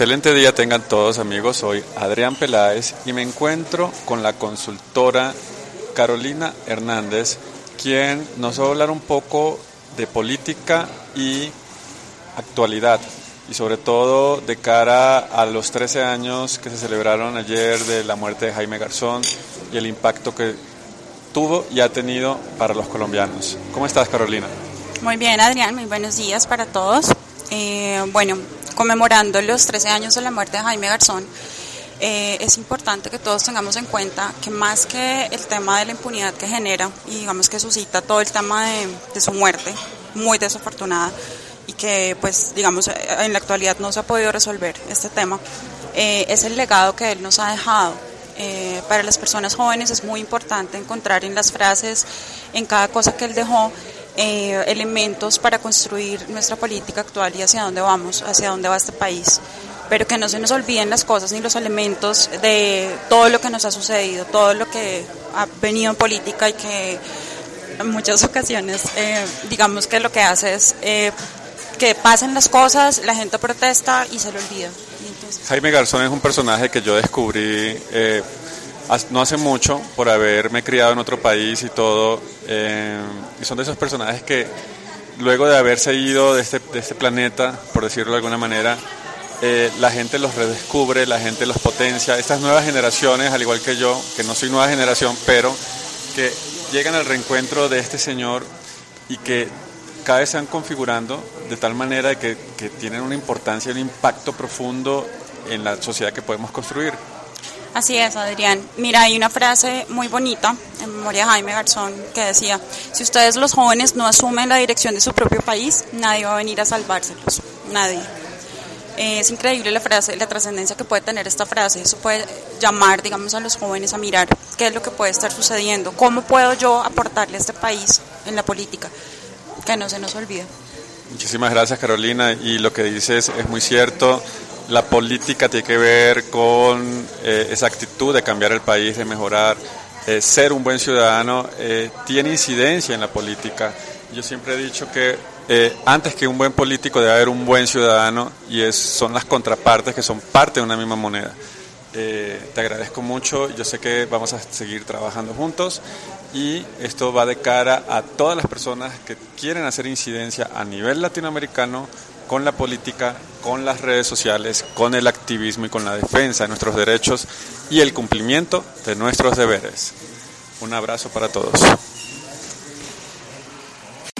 Excelente día tengan todos amigos, soy Adrián Peláez y me encuentro con la consultora Carolina Hernández, quien nos va a hablar un poco de política y actualidad y sobre todo de cara a los 13 años que se celebraron ayer de la muerte de Jaime Garzón y el impacto que tuvo y ha tenido para los colombianos. ¿Cómo estás Carolina? Muy bien Adrián, muy buenos días para todos. Eh, bueno, conmemorando los 13 años de la muerte de Jaime Garzón, eh, es importante que todos tengamos en cuenta que más que el tema de la impunidad que genera y digamos que suscita todo el tema de, su muerte, muy desafortunada, y que pues digamos eh, en la actualidad no se ha podido resolver este tema, eh, es el legado que él nos ha dejado. para las personas jóvenes es muy importante encontrar en las frases, en cada cosa que él dejó, eh, elementos para construir nuestra política actual y hacia dónde vamos, hacia dónde va este país. Pero que no se nos olviden las cosas ni los elementos de todo lo que nos ha sucedido, todo lo que ha venido en política y que en muchas ocasiones, eh, digamos que lo que hace es eh, que pasen las cosas, la gente protesta y se lo olvida. Jaime Garzón es un personaje que yo descubrí no hace mucho por haberme criado en otro país y todo. Eh, y son de esos personajes que luego de haberse ido de este, este planeta, por decirlo de alguna manera, eh, la gente los redescubre, la gente los potencia. Estas nuevas generaciones, al igual que yo, que no soy nueva generación, pero que llegan al reencuentro de este señor y que cada vez se van configurando de tal manera que, que tienen una importancia un impacto profundo en la sociedad que podemos construir. Así es, Adrián. Mira, hay una frase muy bonita en memoria de Jaime Garzón que decía, si ustedes los jóvenes no asumen la dirección de su propio país, nadie va a venir a salvárselos, nadie. Eh, es increíble la frase, la trascendencia que puede tener esta frase. Eso puede llamar, digamos, a los jóvenes a mirar qué es lo que puede estar sucediendo, cómo puedo yo aportarle a este país en la política, que no se nos olvide. Muchísimas gracias, Carolina. Y lo que dices es muy cierto la política tiene que ver con eh, esa actitud de cambiar el país, de mejorar, eh, ser un buen ciudadano, eh, tiene incidencia en la política. Yo siempre he dicho que antes que un buen político debe haber un buen ciudadano y es, son las contrapartes que son parte de una misma moneda. te agradezco mucho, yo sé que vamos a seguir trabajando juntos y esto va de cara a todas las personas que quieren hacer incidencia a nivel latinoamericano con la política, con las redes sociales, con el activismo y con la defensa de nuestros derechos y el cumplimiento de nuestros deberes. Un abrazo para todos.